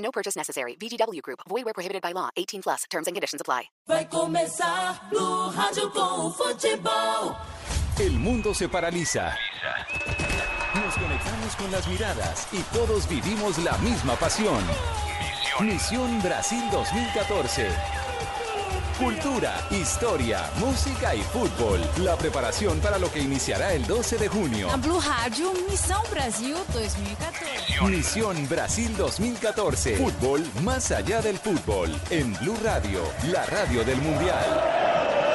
No purchase necessary. VGW Group. Void where prohibited by law. 18 plus. Terms and conditions apply. Vai começar no rádio com o futebol. El mundo se paraliza. Nos conectamos con las miradas y todos vivimos la misma pasión. Misión Brasil 2014. Cultura, historia, música y fútbol. La preparación para lo que iniciará el 12 de junio. Blue Rádio, Missão Brasil 2014. Misión Brasil 2014. Fútbol más allá del fútbol. En Blue Radio, la radio del Mundial.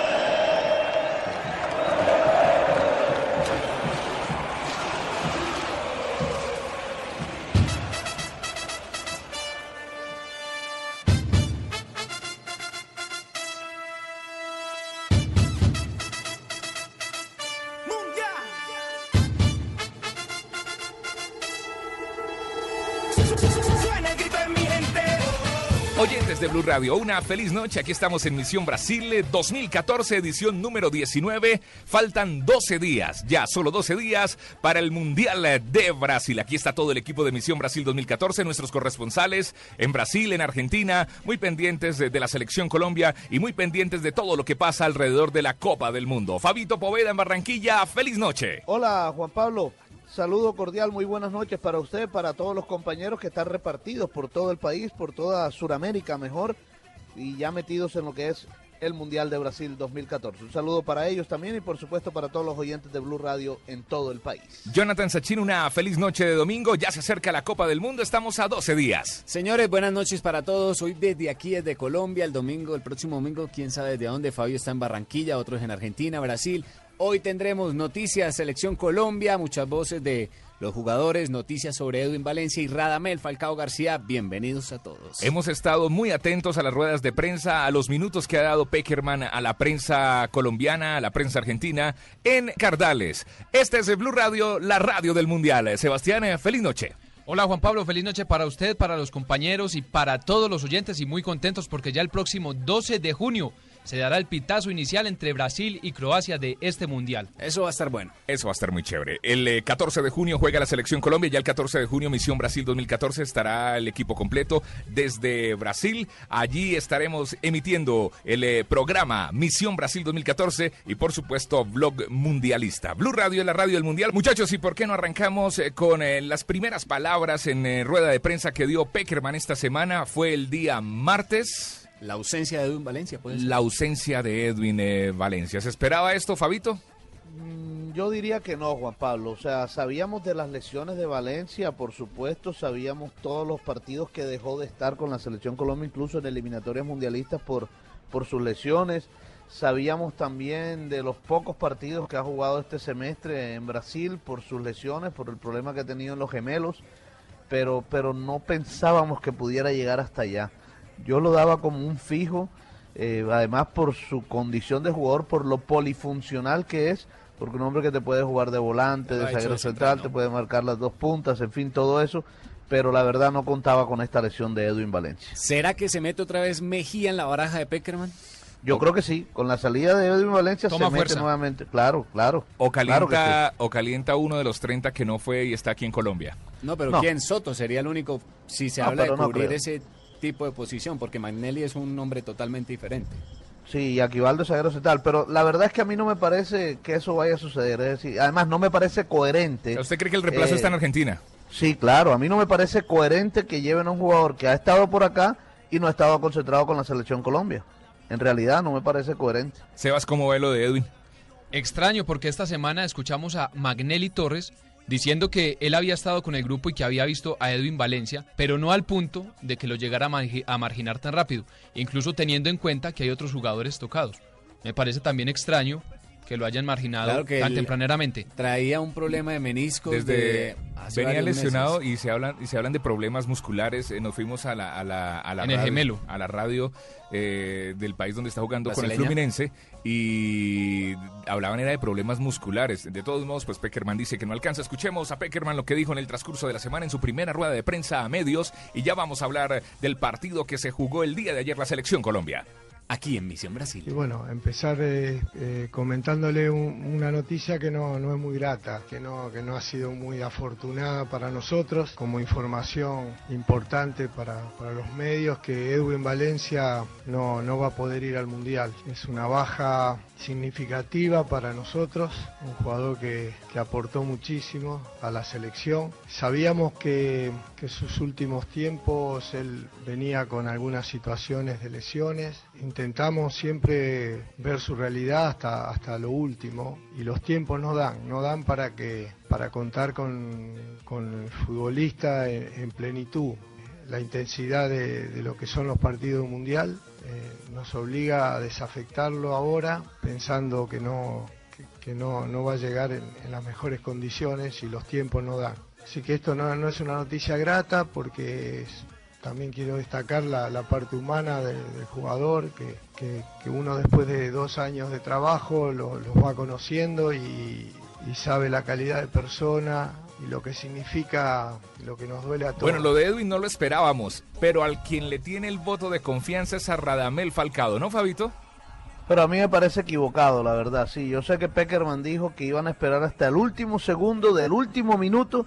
Radio, una feliz noche. Aquí estamos en Misión Brasil 2014, edición número 19. Faltan 12 días, ya solo 12 días para el Mundial de Brasil. Aquí está todo el equipo de Misión Brasil 2014, nuestros corresponsales en Brasil, en Argentina, muy pendientes de, de la selección Colombia y muy pendientes de todo lo que pasa alrededor de la Copa del Mundo. Fabito Poveda en Barranquilla, feliz noche. Hola Juan Pablo, saludo cordial, muy buenas noches para usted, para todos los compañeros que están repartidos por todo el país, por toda Sudamérica mejor, y ya metidos en lo que es el Mundial de Brasil 2014. Un saludo para ellos también y por supuesto para todos los oyentes de Blue Radio en todo el país. Jonathan Sachin, una feliz noche de domingo. Ya se acerca la Copa del Mundo, estamos a 12 días. Señores, buenas noches para todos. Hoy desde aquí, desde Colombia, el domingo, el próximo domingo, quién sabe desde dónde. Fabio está en Barranquilla, otros en Argentina, Brasil. Hoy tendremos noticias, selección Colombia, muchas voces de los jugadores, noticias sobre Edwin Valencia y Radamel Falcao García. Bienvenidos a todos. Hemos estado muy atentos a las ruedas de prensa, a los minutos que ha dado Peckerman a la prensa colombiana, a la prensa argentina en Cardales. Este es el Blue Radio, la radio del Mundial. Sebastián, eh, feliz noche. Hola Juan Pablo, feliz noche para usted, para los compañeros y para todos los oyentes y muy contentos porque ya el próximo 12 de junio se dará el pitazo inicial entre Brasil y Croacia de este mundial. Eso va a estar bueno. Eso va a estar muy chévere. El eh, 14 de junio juega la selección Colombia, ya el 14 de junio Misión Brasil 2014 estará el equipo completo desde Brasil. Allí estaremos emitiendo el eh, programa Misión Brasil 2014 y por supuesto Blog Mundialista. Blue Radio es la radio del Mundial. Muchachos, ¿y por qué no arrancamos eh, con eh, las primeras palabras en eh, rueda de prensa que dio Peckerman esta semana? Fue el día martes. La ausencia de Edwin Valencia, puede ser. La ausencia de Edwin eh, Valencia. ¿Se esperaba esto, Fabito? Mm, Yo diría que no, Juan Pablo. O sea, sabíamos de las lesiones de Valencia, por supuesto, sabíamos todos los partidos que dejó de estar con la selección Colombia, incluso en eliminatorias mundialistas por, por sus lesiones. Sabíamos también de los pocos partidos que ha jugado este semestre en Brasil por sus lesiones, por el problema que ha tenido en los gemelos, pero, pero no pensábamos que pudiera llegar hasta allá. Yo lo daba como un fijo, eh, además por su condición de jugador, por lo polifuncional que es, porque un hombre que te puede jugar de volante, de zaguero central, te puede marcar las dos puntas, en fin, todo eso, pero la verdad no contaba con esta lesión de Edwin Valencia. ¿Será que se mete otra vez Mejía en la baraja de Peckerman? Yo creo que sí, con la salida de Edwin Valencia Toma se mete fuerza. nuevamente, claro, claro. O claro que calienta, o calienta uno de los 30 que no fue y está aquí en Colombia. No, pero No. ¿quién? Soto sería el único, si se No, habla de no cubrir ese tipo de posición, porque Magnelli es un hombre totalmente diferente. Sí, y Aquivaldo es zaguero central, pero la verdad es que a mí no me parece que eso vaya a suceder. Es decir, además no me parece coherente. ¿Usted cree que el reemplazo Eh, está en Argentina? Sí, claro, a mí no me parece coherente que lleven a un jugador que ha estado por acá y no ha estado concentrado con la selección Colombia. En realidad no me parece coherente. Sebas, ¿cómo ve lo de Edwin? Extraño porque esta semana escuchamos a Magnelli Torres diciendo que él había estado con el grupo y que había visto a Edwin Valencia, pero no al punto de que lo llegara a, margi- a marginar tan rápido, incluso teniendo en cuenta que hay otros jugadores tocados. Me parece también extraño que lo hayan marginado Claro que tan tempraneramente. Traía un problema de meniscos Desde de hace venía lesionado meses. y se hablan y se hablan de problemas musculares. Eh, nos fuimos a la a la, a la En el radio, gemelo. a la radio eh, del país donde está jugando con el. Fluminense y hablaban era de problemas musculares. De todos modos, pues Peckerman dice que no alcanza. Escuchemos a Peckerman lo que dijo en el transcurso de la semana en su primera rueda de prensa a medios y ya vamos a hablar del partido que se jugó el día de ayer la selección Colombia. Aquí en Misión Brasil. Y bueno, empezar eh, eh, comentándole un- una noticia que no, no es muy grata, que no, que no ha sido muy afortunada para nosotros, como información importante para, para los medios, que Edwin Valencia no, no va a poder ir al Mundial. Es una baja significativa para nosotros, un jugador que, que aportó muchísimo a la selección. Sabíamos que, que sus últimos tiempos él venía con algunas situaciones de lesiones. Intentamos siempre ver su realidad hasta, hasta lo último y los tiempos no dan, no dan para, que, para contar con, con el futbolista en, en plenitud. La intensidad de, de lo que son los partidos mundial eh, nos obliga a desafectarlo ahora pensando que no, que, no, no va a llegar en, en las mejores condiciones y los tiempos no dan. Así que esto no, no es una noticia grata porque también quiero destacar la, la parte humana de- del jugador, que, que- que uno después de dos años de trabajo lo- los va conociendo y, y sabe la calidad de persona y lo que significa, lo que nos duele a todos. Bueno, lo de Edwin no lo esperábamos, pero al quien le tiene el voto de confianza es a Radamel Falcado, ¿no, Fabito? Pero a mí me parece equivocado, la verdad. Sí, yo sé que Peckerman dijo que iban a esperar hasta el último segundo del último minuto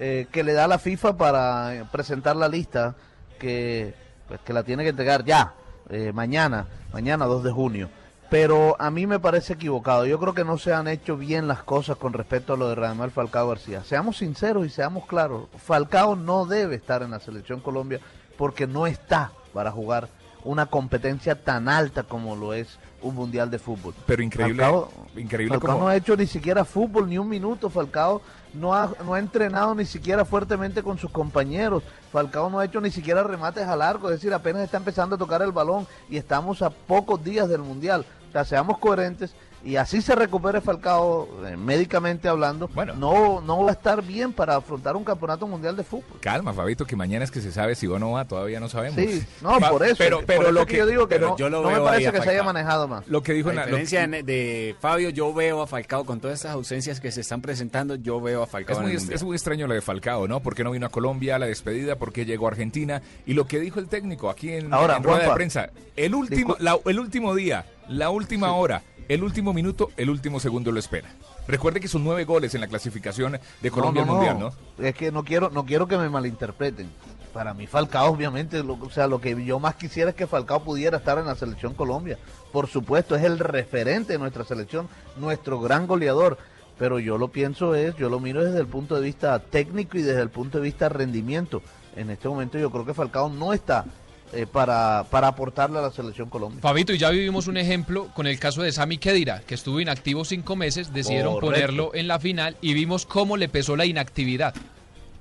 eh, que le da la FIFA para presentar la lista que, pues, que la tiene que entregar ya, eh, mañana, mañana 2 de junio. Pero a mí me parece equivocado. Yo creo que no se han hecho bien las cosas con respecto a lo de Radamel Falcao García. Seamos sinceros y seamos claros. Falcao no debe estar en la selección Colombia porque no está para jugar una competencia tan alta como lo es un mundial de fútbol. Pero increíble, Falcao, increíble Falcao como no ha hecho ni siquiera fútbol ni un minuto. Falcao no ha, no ha entrenado ni siquiera fuertemente con sus compañeros. Falcao no ha hecho ni siquiera remates a largo, es decir, apenas está empezando a tocar el balón y estamos a pocos días del mundial. O sea, seamos coherentes y así se recupere Falcao eh, médicamente hablando. Bueno. no, no va a estar bien para afrontar un campeonato mundial de fútbol. Calma, Fabito, que mañana es que se sabe si va o no va, todavía no sabemos. Sí, no, por eso. Pero, pero lo es que yo digo que no, yo lo no me veo parece que se haya manejado más. lo que dijo A en la- lo- diferencia de- de Fabio, yo veo a Falcao con todas estas ausencias que se están presentando, yo veo a Falcao Es en muy, el es, muy extraño lo de Falcao, ¿no? ¿Por qué no vino a Colombia a la despedida? ¿Por qué llegó a Argentina? Y lo que dijo el técnico aquí en, Ahora, en rueda de prensa, el último, la- el último día, la última hora, el último minuto, el último segundo lo espera. Recuerde que son nueve goles en la clasificación de Colombia al Mundial, ¿no? Es que no quiero, no quiero que me malinterpreten. Para mí Falcao, obviamente, lo- o sea, lo que yo más quisiera es que Falcao pudiera estar en la selección Colombia. Por supuesto, es el referente de nuestra selección, nuestro gran goleador. Pero yo lo pienso es, yo lo miro desde el punto de vista técnico y desde el punto de vista rendimiento. En este momento yo creo que Falcao no está eh, para, para aportarle a la selección Colombia. Fabito, y ya vivimos un ejemplo con el caso de Sami Khedira, que estuvo inactivo cinco meses, decidieron Correcto. ponerlo en la final y vimos cómo le pesó la inactividad.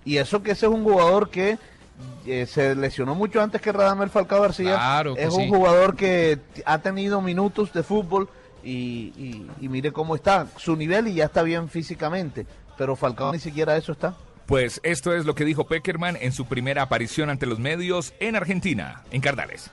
Y eso que ese es un jugador que eh, se lesionó mucho antes que Radamel Falcao García. Claro es un sí. jugador que ha tenido minutos de fútbol y, y- y mire cómo está, su nivel y ya está bien físicamente. Pero Falcao ni siquiera eso está. Pues esto es lo que dijo Peckerman en su primera aparición ante los medios en Argentina, en Cardales.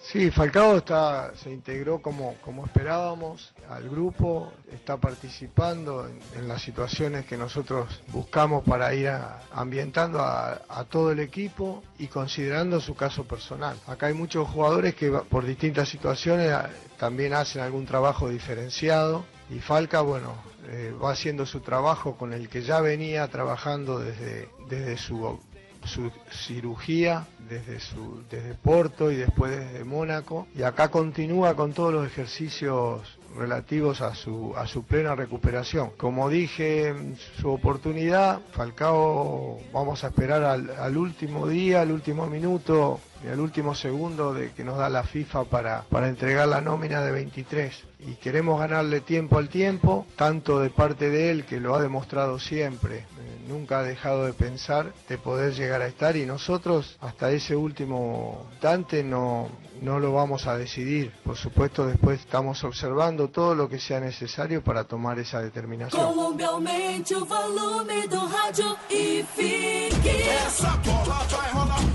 Sí, Falcao está, se integró como, como esperábamos al grupo, está participando en, las situaciones que nosotros buscamos para ir ambientando a, a todo el equipo y considerando su caso personal. Acá hay muchos jugadores que por distintas situaciones también hacen algún trabajo diferenciado y Falca, bueno, eh, va haciendo su trabajo con el que ya venía trabajando desde, desde su su cirugía desde su desde Porto y después desde Mónaco. Y acá continúa con todos los ejercicios relativos a su a su plena recuperación. Como dije, su oportunidad, Falcao vamos a esperar al, al último día, al último minuto y al último segundo de que nos da la FIFA para, para entregar la nómina de 23 y queremos ganarle tiempo al tiempo, tanto de parte de él que lo ha demostrado siempre. Eh, nunca ha dejado de pensar de poder llegar a estar y nosotros hasta ese último instante no, no lo vamos a decidir. Por supuesto, después estamos observando todo lo que sea necesario para tomar esa determinación. Colômbia aumente o volume do rádio e fique. Essa bola vai rolar.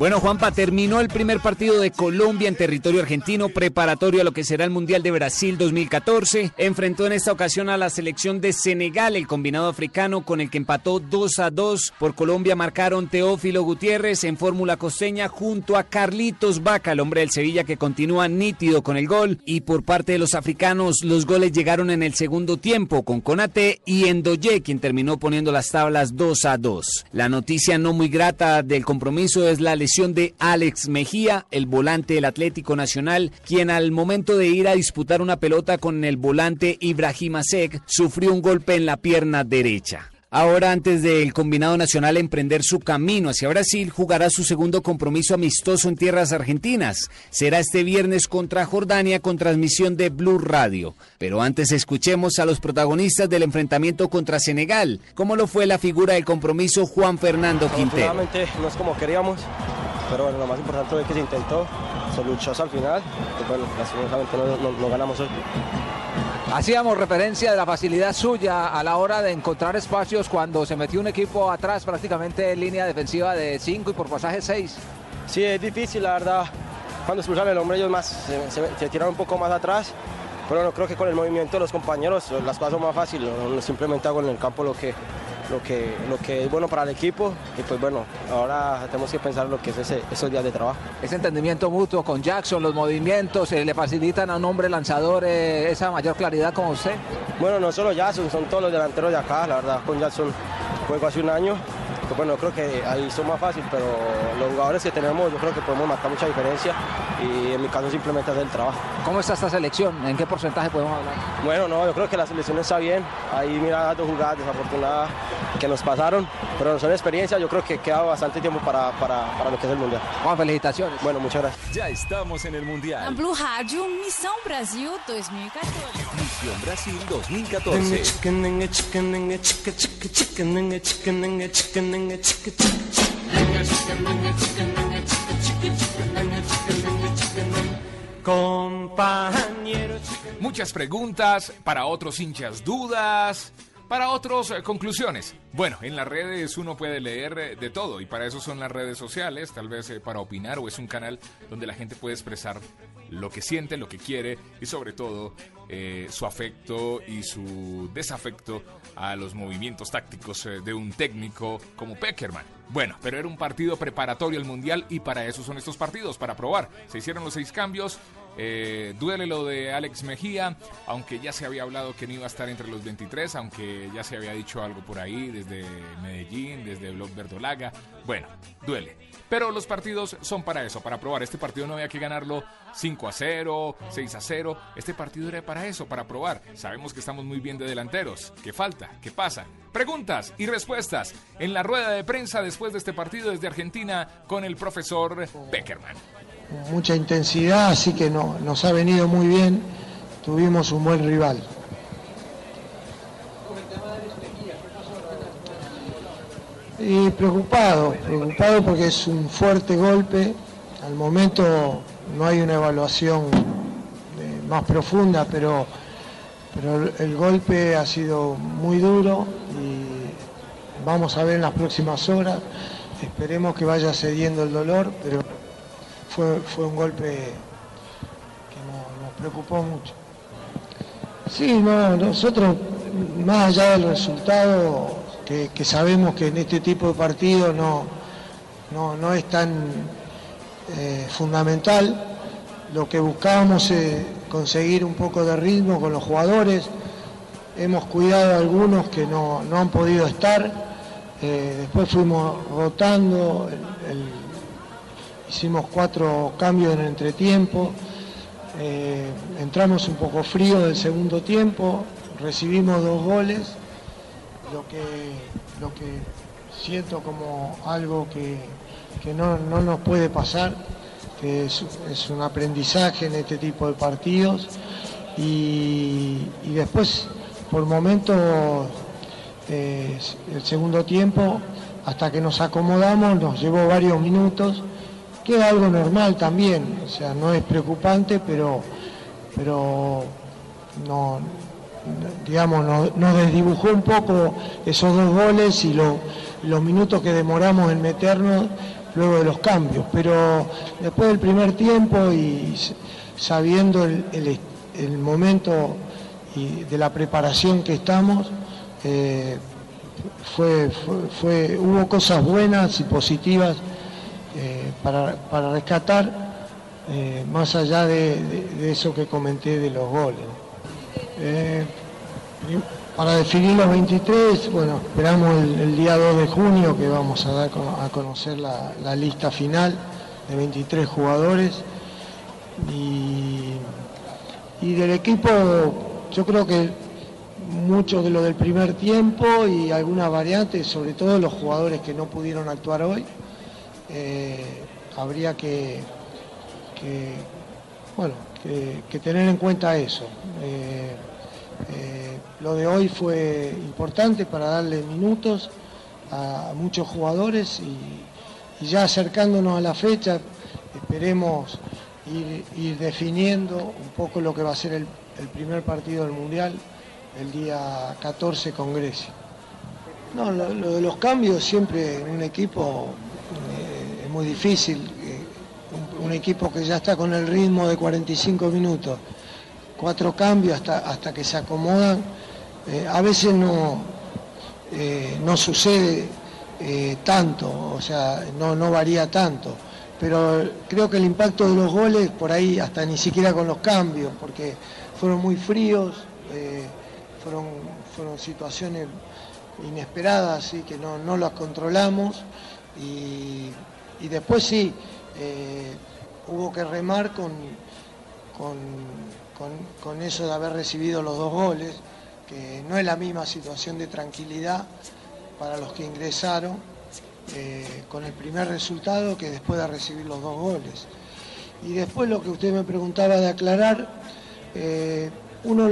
Bueno, Juanpa, terminó el primer partido de Colombia en territorio argentino, preparatorio a lo que será el Mundial de Brasil 2014. Enfrentó en esta ocasión a la selección de Senegal, el combinado africano, con el que empató 2 a 2. Por Colombia marcaron Teófilo Gutiérrez en fórmula costeña junto a Carlitos Vaca, el hombre del Sevilla que continúa nítido con el gol. Y por parte de los africanos, los goles llegaron en el segundo tiempo con Conate y Endoye, quien terminó poniendo las tablas 2 a 2. La noticia no muy grata del compromiso es la lesión de Alex Mejía, el volante del Atlético Nacional, quien al momento de ir a disputar una pelota con el volante Ibrahima Sek sufrió un golpe en la pierna derecha. Ahora, antes del combinado nacional emprender su camino hacia Brasil, jugará su segundo compromiso amistoso en tierras argentinas. Será este viernes contra Jordania con transmisión de Blue Radio. Pero antes escuchemos a los protagonistas del enfrentamiento contra Senegal, como lo fue la figura del compromiso Juan Fernando Quintero. No es como queríamos, pero bueno, lo más importante es que se intentó, se luchó hasta el final, y bueno, lastimosamente no, no- no ganamos hoy. Hacíamos referencia de la facilidad suya a la hora de encontrar espacios cuando se metió un equipo atrás prácticamente en línea defensiva de 5 y por pasaje 6. Sí, es difícil, la verdad. Cuando expulsan el hombre, ellos más se, se, tiran un poco más atrás. Pero no creo que con el movimiento de los compañeros las cosas más fáciles. ¿no? Simplemente hago en el campo lo que, lo, que, lo que es bueno para el equipo. Y pues bueno, ahora tenemos que pensar lo que es ese, esos días de trabajo. Ese entendimiento mutuo con Jackson, los movimientos, eh, le facilitan a un hombre lanzador eh, esa mayor claridad como usted. Bueno, no solo Jackson, son todos los delanteros de acá. La verdad, con Jackson juego hace un año. Pues bueno, creo que ahí son más fácil, pero los jugadores que tenemos, yo creo que podemos marcar mucha diferencia. Y en mi caso, simplemente hacer el trabajo. ¿Cómo está esta selección? ¿En qué porcentaje podemos hablar? Bueno, no, yo creo que la selección está bien. Ahí mira dos jugadas desafortunadas que nos pasaron, pero son experiencias. Yo creo que queda bastante tiempo para, para, para lo que es el mundial. Juan, felicitaciones. Bueno, muchas gracias. Ya estamos en el Mundial. Blue Rádio, Missão Brasil 2014. Misión Brasil 2014. Muchas preguntas, para otros hinchas dudas, para otros eh, conclusiones. Bueno, en las redes uno puede leer eh, de todo y para eso son las redes sociales, tal vez eh, para opinar o es un canal donde la gente puede expresar lo que siente, lo que quiere y sobre todo eh, su afecto y su desafecto a los movimientos tácticos de un técnico como Peckerman. Bueno, pero era un partido preparatorio al Mundial y para eso son estos partidos, para probar. Se hicieron los seis cambios. duele lo de Alex Mejía, aunque ya se había hablado que no iba a estar entre los 23, aunque ya se había dicho algo por ahí desde Medellín, desde Blog Verdolaga. Bueno, duele. Pero los partidos son para eso, para probar. Este partido no había que ganarlo 5 a 0, 6 a 0. Este partido era para eso, para probar. Sabemos que estamos muy bien de delanteros. ¿Qué falta? ¿Qué pasa? Preguntas y respuestas en la rueda de prensa después de este partido desde Argentina con el profesor Beckerman. Mucha intensidad, así que no, nos ha venido muy bien. Tuvimos un buen rival. Y preocupado, preocupado porque es un fuerte golpe. Al momento no hay una evaluación eh, más profunda, pero, pero el- golpe ha sido muy duro y vamos a ver en las próximas horas. Esperemos que vaya cediendo el dolor, pero fue, fue un golpe que no- nos preocupó mucho. Sí, no, nosotros, más allá del resultado, que, sabemos que en este tipo de partidos no, no, no es tan eh, fundamental, lo que buscábamos es conseguir un poco de ritmo con los jugadores. Hemos cuidado a algunos que no, no han podido estar. eh, después fuimos rotando, hicimos cuatro cambios en entretiempo. Eh, entramos un poco frío del segundo tiempo, recibimos dos goles, lo que, lo que siento como algo que, que no, no nos puede pasar, que es, un aprendizaje en este tipo de partidos. Y, y después por momentos eh, el segundo tiempo, hasta que nos acomodamos, nos llevó varios minutos, que es algo normal también, o sea, no es preocupante, pero, pero no, digamos, nos, desdibujó un poco esos dos goles y lo- los minutos que demoramos en meternos luego de los cambios. Pero después del primer tiempo y sabiendo el, momento y de la preparación que estamos, eh, fue, fue- hubo cosas buenas y positivas eh, para, para rescatar, eh, más allá de eso que comenté de los goles. Eh, para definir los 23, bueno, esperamos el, día 2 de junio que vamos a dar a conocer la, lista final de 23 jugadores. Y, y del equipo, yo creo que mucho de lo del primer tiempo y algunas variantes, sobre todo los jugadores que no pudieron actuar hoy, eh, habría que, que, bueno, que, tener en cuenta eso. Eh, eh, lo de hoy fue importante para darle minutos a, muchos jugadores y, ya acercándonos a la fecha, esperemos ir, definiendo un poco lo que va a ser el, primer partido del Mundial el día 14 con Grecia. No, lo, lo de los cambios siempre en un equipo eh, es muy difícil. Un, equipo que ya está con el ritmo de 45 minutos, cuatro cambios hasta, hasta que se acomodan, eh, a veces no, eh, no sucede eh, tanto, o sea, no, no varía tanto. Pero creo que el impacto de los goles, por ahí hasta ni siquiera con los cambios, porque fueron muy fríos, fueron, fueron situaciones inesperadas, así que no, no las controlamos. Y, y después sí, hubo que remar con, con, con- eso de haber recibido los dos goles, que no es la misma situación de tranquilidad para los que ingresaron eh, con el primer resultado que después de recibir los dos goles. Y después lo que usted me preguntaba de aclarar, eh, uno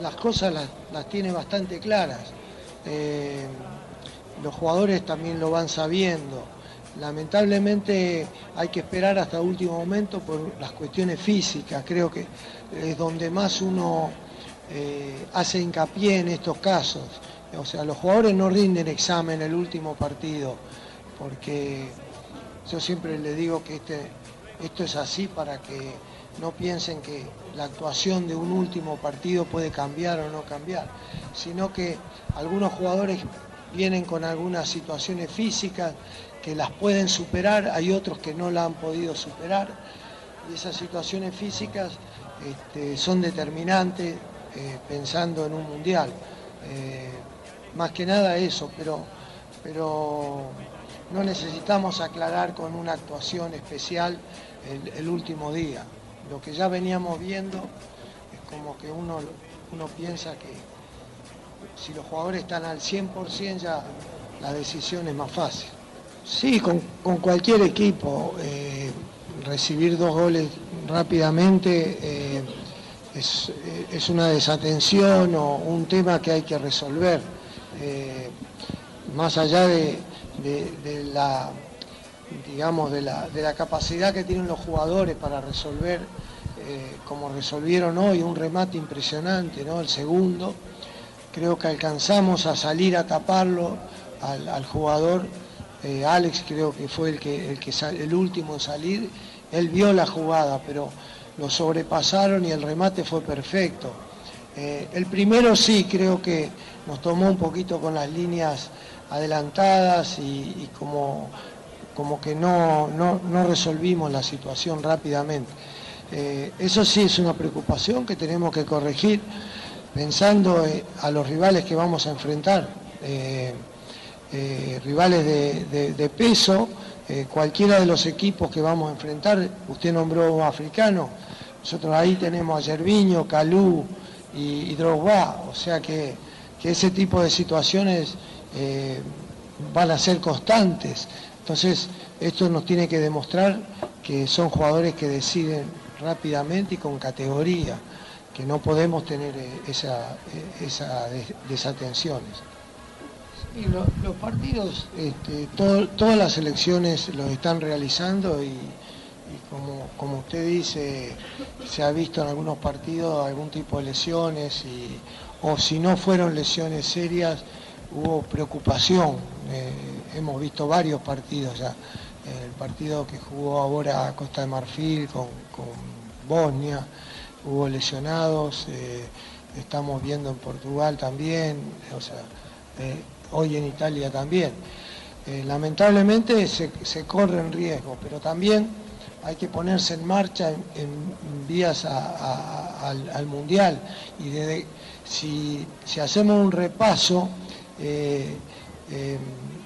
las cosas las, las tiene bastante claras. Eh, los jugadores también lo van sabiendo. Lamentablemente hay que esperar hasta último momento por las cuestiones físicas. Creo que es donde más uno eh, hace hincapié en estos casos. O sea, los jugadores no rinden examen el último partido, porque yo siempre les digo que este, esto es así para que no piensen que la actuación de un último partido puede cambiar o no cambiar, sino que algunos jugadores vienen con algunas situaciones físicas que las pueden superar, hay otros que no la han podido superar, y esas situaciones físicas este, son determinantes eh, pensando en un mundial. Eh, más que nada eso, pero, pero no necesitamos aclarar con una actuación especial el, último día. Lo que ya veníamos viendo es como que uno, uno piensa que si los jugadores están al 100% ya la decisión es más fácil. Sí, con, cualquier equipo, eh, recibir dos goles rápidamente eh, es, eh, es una desatención o un tema que hay que resolver. Más allá de, de- la digamos de la, de la capacidad que tienen los jugadores para resolver como resolvieron hoy un remate impresionante ¿no? el segundo creo que alcanzamos a salir a taparlo al jugador eh, Alex creo que fue el que el el último en salir él vio la jugada pero lo sobrepasaron y el remate fue perfecto eh, el primero sí, creo que nos tomó un poquito con las líneas adelantadas y, como, como que no, no- no resolvimos la situación rápidamente. Eh, eso sí es una preocupación que tenemos que corregir pensando a los rivales que vamos a enfrentar. Eh, rivales de, peso, eh, cualquiera de los equipos que vamos a enfrentar, usted nombró africano, nosotros ahí tenemos a Yerviño, Calú y, y Drogba, o sea que, que ese tipo de situaciones eh, van a ser constantes. Entonces, esto nos tiene que demostrar que son jugadores que deciden rápidamente y con categoría. que no podemos tener esa, esa des- desatenciones. Y lo- los partidos, este, todas las elecciones los están realizando y, y como, como usted dice, se ha visto en algunos partidos algún tipo de lesiones y, o si no fueron lesiones serias, hubo preocupación. Eh, hemos visto varios partidos ya. El partido que jugó ahora Costa de Marfil con, con Bosnia, hubo lesionados, eh, estamos viendo en Portugal también, o sea, eh, hoy en Italia también. Eh, lamentablemente se, se corren riesgos, pero también hay que ponerse en marcha en, vías al, al Mundial. Y si, hacemos un repaso, eh, eh,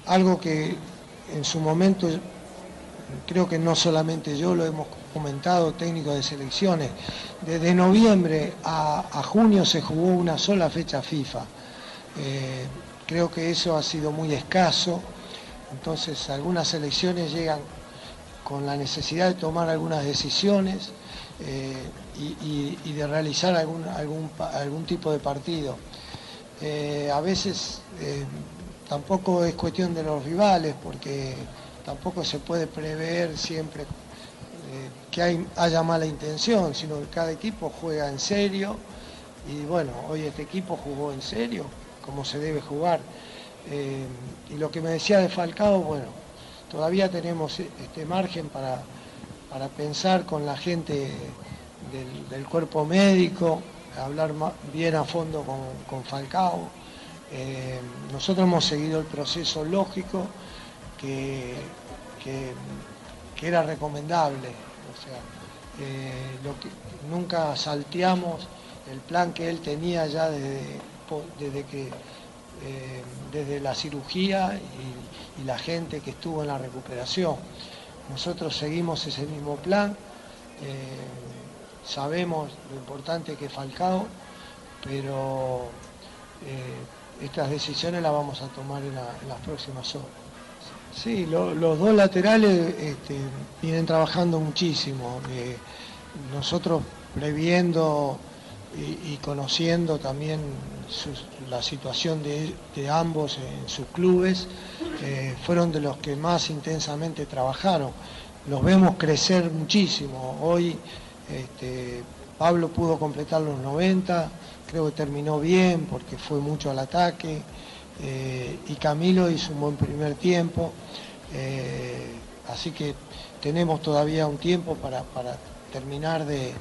algo que en su momento creo que no solamente yo lo hemos comentado, técnicos de selecciones, desde noviembre a, junio se jugó una sola fecha FIFA. Creo que eso ha sido muy escaso, entonces algunas selecciones llegan con la necesidad de tomar algunas decisiones eh, y, de realizar algún, algún, algún tipo de partido. Eh, a veces eh, tampoco es cuestión de los rivales, porque tampoco se puede prever siempre que hay- haya mala intención, sino que cada equipo juega en serio. Y bueno, hoy este equipo jugó en serio, como se debe jugar. Eh, y lo que me decía de Falcao, bueno, todavía tenemos este margen para, para pensar con la gente del, cuerpo médico, hablar bien a fondo con, con Falcao. Eh, nosotros hemos seguido el proceso lógico que, que- era recomendable. O sea, eh, nunca salteamos el plan que él tenía ya desde, desde que eh, desde la cirugía y, la gente que estuvo en la recuperación. Nosotros seguimos ese mismo plan, eh, sabemos lo importante que es Falcao, pero eh, estas decisiones las vamos a tomar en, la- en las próximas horas. Sí, lo- los dos laterales este, vienen trabajando muchísimo. nosotros previendo y, conociendo también la situación de, ambos en sus clubes, eh, fueron de los que más intensamente trabajaron. Los vemos crecer muchísimo. Hoy este, Pablo pudo completar los 90, creo que terminó bien porque fue mucho al ataque. eh, y Camilo hizo un buen primer tiempo. eh, así que tenemos todavía un tiempo para terminar de,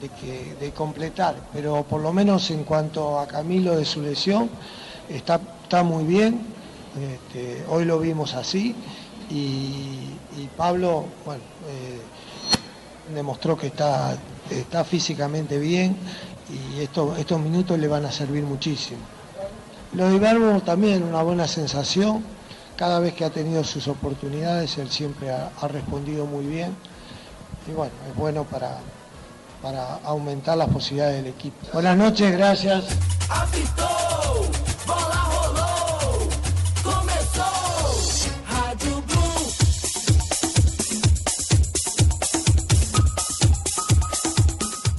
de que- de completar. Pero por lo menos en cuanto a Camilo de su lesión, está, está muy bien. Este, hoy lo vimos así. Y, Pablo, bueno, eh, demostró que está, está físicamente bien y esto- estos minutos le van a servir muchísimo. Lo de Verbo también una buena sensación. Cada vez que ha tenido sus oportunidades, él siempre ha, ha respondido muy bien. Y bueno, es bueno para, para aumentar las posibilidades del equipo. Buenas noches, gracias.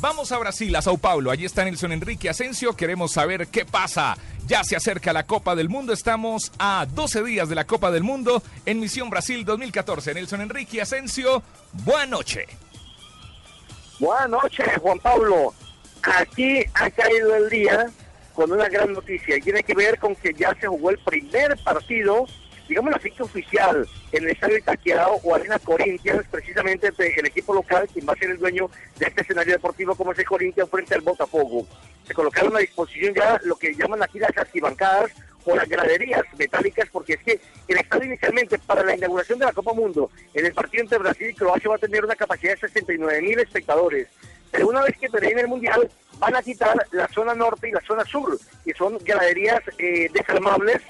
Vamos a Brasil, a Sao Paulo. Allí está Nelson Enrique Asensio. Queremos saber qué pasa. Ya se acerca la Copa del Mundo. Estamos a 12 días de la Copa del Mundo en Misión Brasil 2014. Nelson Enrique Asensio, buena noche. Buenas noches, Juan Pablo. Aquí ha caído el día con una gran noticia y tiene que ver con que ya se jugó el primer partido, digamos la ficha oficial, en el estadio Itaquerao o Arena Corinthians, precisamente el equipo local, quien va a ser el dueño de este escenario deportivo como es el Corinthians frente al Botafogo. Se colocaron a disposición ya lo que llaman aquí las arquibancadas o las graderías metálicas, porque es que el estadio inicialmente para la inauguración de la Copa Mundo, en el partido entre Brasil y Croacia va a tener una capacidad de 69 mil espectadores. Pero una vez que termine el Mundial, van a quitar la zona norte y la zona sur, que son graderías eh, desarmables,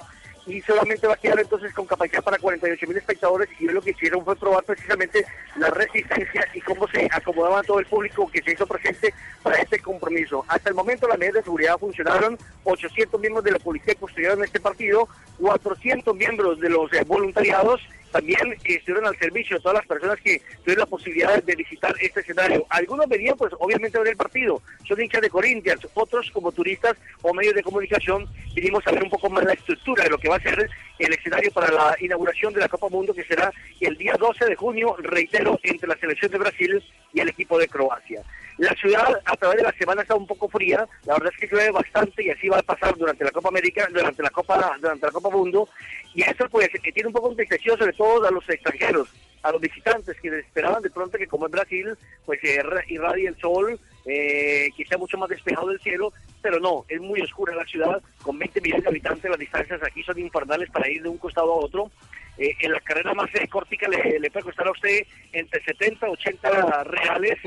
y solamente va a quedar entonces con capacidad para 48 mil espectadores y lo que hicieron fue probar precisamente la resistencia y cómo se acomodaba todo el público que se hizo presente para este compromiso. Hasta el momento las medidas de seguridad funcionaron, 800 miembros de la policía custodiaron este partido, 400 miembros de los eh, voluntariados también estuvieron al servicio todas las personas que tuvieron la posibilidad de visitar este escenario. Algunos venían, pues, obviamente a el partido, son hinchas de Corinthians, otros como turistas o medios de comunicación vinimos a ver un poco más la estructura de lo que va a ser el escenario para la inauguración de la Copa Mundo, que será el día 12 de junio, reitero, entre la selección de Brasil y el equipo de Croacia. La ciudad a través de la semana está un poco fría, la verdad es que llueve bastante y así va a pasar durante la Copa América, durante la Copa, durante la Copa Mundo, y eso pues eh, tiene un poco de sobre todo a los extranjeros, a los visitantes que esperaban de pronto que como en Brasil, pues eh, irradie el sol, eh, que sea mucho más despejado el cielo, pero no, es muy oscura la ciudad, con 20 millones de habitantes, las distancias aquí son infernales para ir de un costado a otro. Eh, en la carrera más eh, cortica le, le puede costar a usted entre 70 80 reales.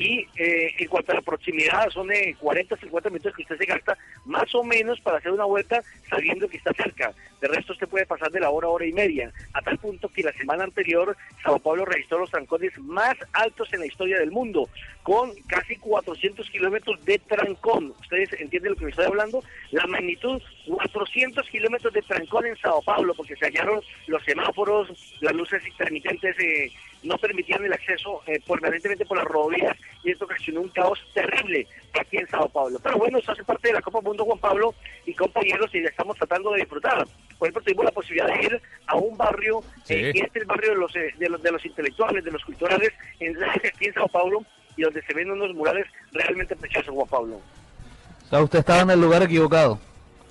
Y eh, en cuanto a la proximidad, son de 40 50 minutos que usted se gasta más o menos para hacer una vuelta sabiendo que está cerca. De resto, usted puede pasar de la hora, hora y media, a tal punto que la semana anterior Sao Paulo registró los trancones más altos en la historia del mundo, con casi 400 kilómetros de trancón. ¿Ustedes entienden lo que me estoy hablando? La magnitud, 400 kilómetros de trancón en Sao Paulo, porque se hallaron los semáforos, las luces intermitentes eh, no permitían el acceso eh, permanentemente por las rodillas y esto ocasionó un caos terrible aquí en Sao Paulo. Pero bueno, eso hace parte de la Copa Mundo Juan Pablo y compañeros y ya estamos tratando de disfrutar. Por ejemplo, tuvimos la posibilidad de ir a un barrio, eh, que este es el barrio de los, eh, de los, de los intelectuales, de los culturales en, aquí en Sao Paulo y donde se ven unos murales realmente preciosos, Juan Pablo. O sea, usted estaba en el lugar equivocado.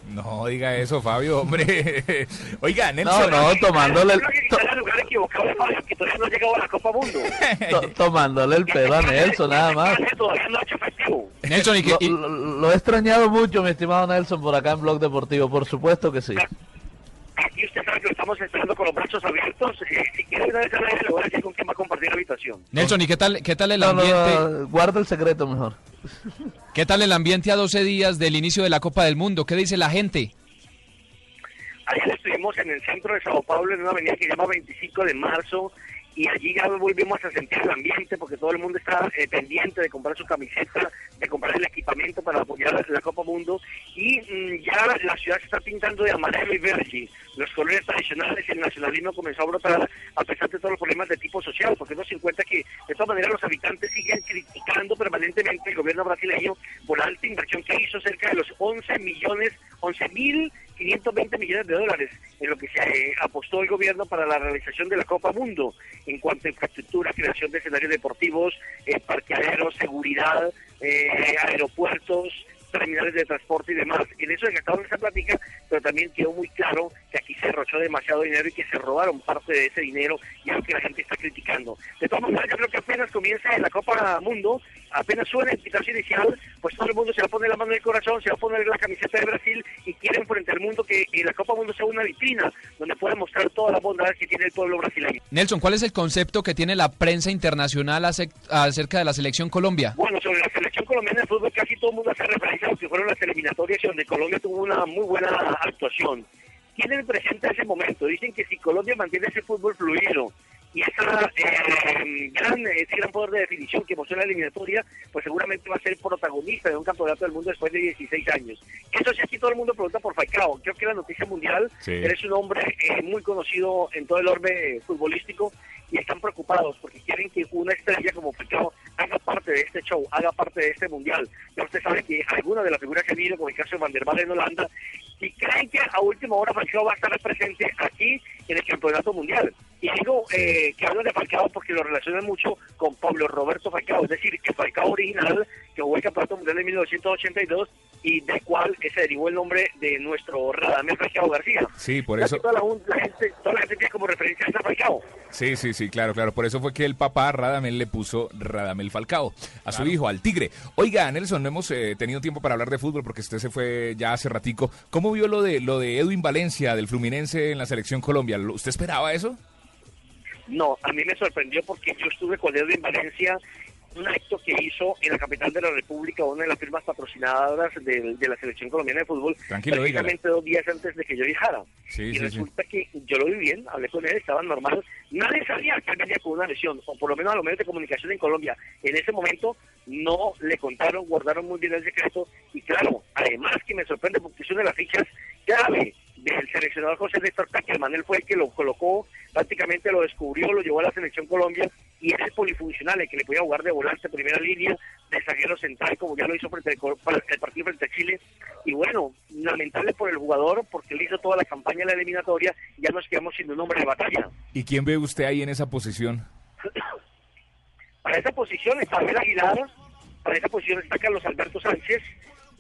No diga eso, Fabio, hombre. Oiga, Nelson. No, no, tomándole el, que la tomándole el pelo a Nelson, nada más. Todavía no ha hecho festivo. Nelson, ¿y qué- y- Lo, lo- lo he extrañado mucho, mi estimado Nelson, por acá en Blog Deportivo. Por supuesto que sí. Aquí usted sabe que lo estamos esperando con los brazos abiertos. Eh, si quiere una vez le voy a decir con quién va a compartir habitación. Nelson, ¿y qué tal, qué tal el No, no, ambiente? no, guarda el secreto mejor. ¿Qué tal el ambiente a 12 días del inicio de la Copa del Mundo? ¿Qué dice la gente? Ayer estuvimos en el centro de Sao Paulo, en una avenida que se llama 25 de marzo, y allí ya volvimos a sentir el ambiente porque todo el mundo está eh, pendiente de comprar su camiseta, de comprar el equipamiento para apoyar la Copa Mundo, y mm, ya la ciudad se está pintando de amarillo y verde. Los colores tradicionales, el nacionalismo comenzó a brotar a pesar de todos los problemas de tipo social, porque no se cuenta que de todas maneras los habitantes siguen criticando permanentemente el gobierno brasileño por la alta inversión que hizo, cerca de los 11 millones, 11 mil 520 millones de dólares en lo que se eh, apostó el gobierno para la realización de la Copa Mundo en cuanto a infraestructura, creación de escenarios deportivos, eh, parqueaderos, seguridad, eh, aeropuertos, terminales de transporte y demás. En eso gastaron esa plática, pero también quedó muy claro que aquí se derrochó demasiado dinero y que se robaron parte de ese dinero y es lo que la gente está criticando. De todas maneras, yo creo que apenas comienza la Copa Mundo, apenas suena el pitazo inicial, pues todo el mundo se va a poner la mano en el corazón, se va a poner la camiseta de Brasil y quieren frente al mundo que la Copa Mundo sea una vitrina donde pueda mostrar todas las bondades que tiene el pueblo brasileño. Nelson, ¿cuál es el concepto que tiene la prensa internacional ace- acerca de la selección Colombia? Bueno, sobre la selección colombiana de fútbol, casi todo el mundo hace referencia lo que fueron las eliminatorias donde Colombia tuvo una muy buena actuación. Tienen presente ese momento, dicen que si Colombia mantiene ese fútbol fluido y esa eh, gran, ese gran poder de definición que mostró la eliminatoria, pues seguramente va a ser protagonista de un campeonato del mundo después de 16 años. Eso sí, aquí todo el mundo pregunta por Falcao. Creo que la noticia mundial, Sí. eres un hombre eh, muy conocido en todo el orbe futbolístico y están preocupados porque quieren que una estrella como Falcao haga parte de este show, haga parte de este mundial. Ya usted sabe que algunas de las figuras que vino, como el caso de Van der Vaart en Holanda, y creen que a última hora Falcao va a estar presente aquí en el campeonato mundial. Y digo eh, que hablo de Falcao porque lo relacionan mucho con Pablo Roberto Falcao, es decir, el Falcao original que jugó el campeonato mundial de 1982 y del cual se derivó el nombre de nuestro Radamel Falcao García. Sí, por eso. que Toda la, la gente, toda la gente tiene como referencia a Falcao. Sí, sí, sí, claro, claro. Por eso fue que el papá Radamel le puso Radamel Falcao a su hijo, al Tigre. Oiga, Nelson, no hemos eh, tenido tiempo para hablar de fútbol porque usted se fue ya hace ratico. ¿Cómo vio lo de lo de Edwin Valencia del Fluminense en la selección Colombia? ¿Lo- ¿Usted esperaba eso? No, a mí me sorprendió porque yo estuve con él en Valencia, un acto que hizo en la capital de la República, una de las firmas patrocinadoras de, de la selección colombiana de fútbol, Tranquilo, prácticamente dos días antes de que yo viajara. Sí, y sí, sí. resulta que yo lo vi bien, hablé con él, estaba normal. Nadie sabía que venía con una lesión, o por lo menos a los medios de comunicación en Colombia. En ese momento no le contaron, guardaron muy bien el secreto. Y claro, además que me sorprende porque es una de las fichas clave del seleccionador José Néstor Peckerman. Él fue el que lo colocó prácticamente lo descubrió, lo llevó a la selección Colombia y ese polifuncional, el que le podía jugar de volante primera línea, de zaguero central, como ya lo hizo frente al- para el partido frente a Chile. Y bueno, lamentable por el jugador, porque él hizo toda la campaña en la eliminatoria y ya nos quedamos sin un hombre de batalla. ¿Y quién ve usted ahí en esa posición? Para esa posición está Abel Aguilar, para esa posición está Carlos Alberto Sánchez,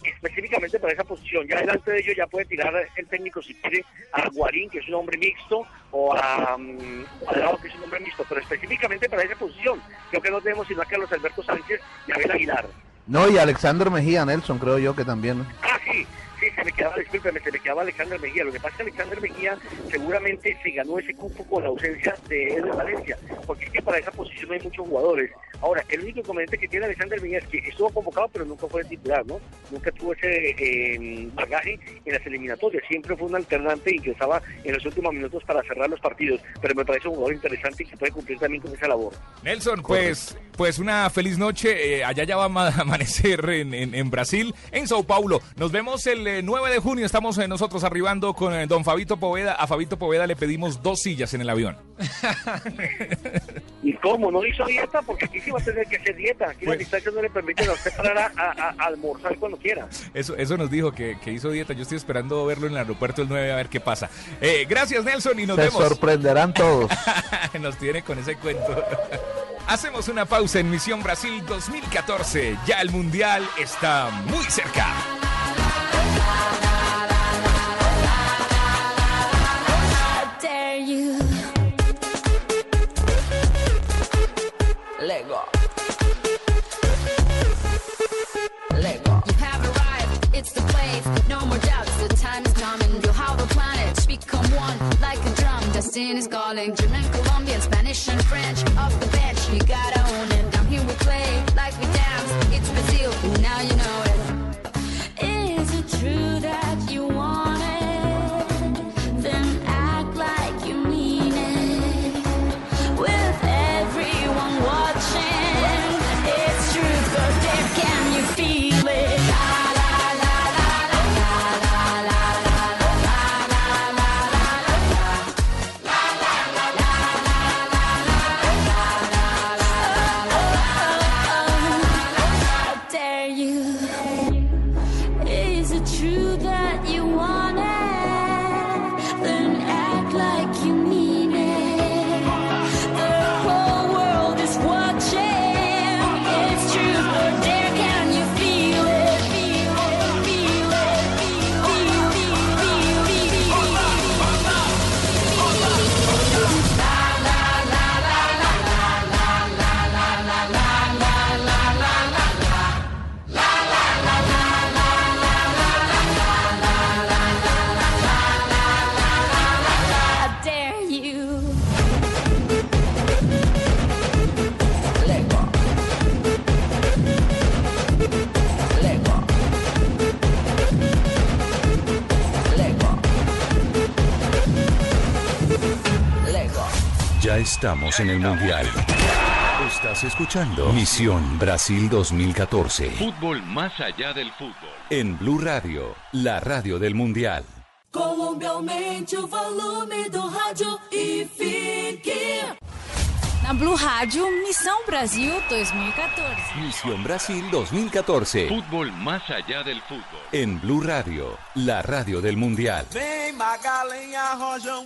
específicamente para esa posición. Ya delante de ellos ya puede tirar el técnico si quiere a Guarín, que es un hombre mixto, o a um, que es un hombre mixto, pero específicamente para esa posición. Creo que no tenemos sino a Carlos Alberto Sánchez y a Abel Aguilar. No, y Alexander Mejía, Nelson, creo yo que también. Ah, sí, me quedaba, discúlpeme, se me quedaba Alexander Mejía. Lo que pasa es que Alexander Mejía seguramente se ganó ese cupo con la ausencia de de Valencia, porque es que para esa posición hay muchos jugadores. Ahora, el único inconveniente que tiene Alexander Mejía es que estuvo convocado, pero nunca fue titular, ¿no? Nunca tuvo ese eh, bagaje en las eliminatorias. Siempre fue un alternante y ingresaba en los últimos minutos para cerrar los partidos. Pero me parece un jugador interesante y que puede cumplir también con esa labor. Nelson, pues, pues una feliz noche. Eh, allá ya va a ma- amanecer en, en- en Brasil, en Sao Paulo. Nos vemos el eh, 9 de junio. Estamos eh, nosotros arribando con eh, don Fabito Poveda. A Fabito Poveda le pedimos dos sillas en el avión. ¿Y cómo? ¿No hizo dieta? Porque aquí sí va a tener que hacer dieta. Aquí las distancias no le permiten a usted parar a, a- a almorzar cuando quiera. Eso, eso nos dijo que, que hizo dieta. Yo estoy esperando verlo en el aeropuerto el 9 a ver qué pasa. Eh, gracias, Nelson, y nos Se vemos. sorprenderán todos. Nos tiene con ese cuento. Hacemos una pausa en Misión Brasil 2014. Ya el Mundial está muy cerca. Drum. Destiny's calling, German, Colombian, Spanish, and French. Estamos en el Mundial. Estás escuchando Misión Brasil 2014 Fútbol más allá del fútbol. en Blue Radio, la radio del Mundial. Colômbia aumente o volume do rádio e fique. Na Blue Rádio, Missão Brasil 2014. Misión Brasil 2014 Fútbol más allá del fútbol. en Blue Radio, la radio del Mundial. Vem Magalenha Rojão,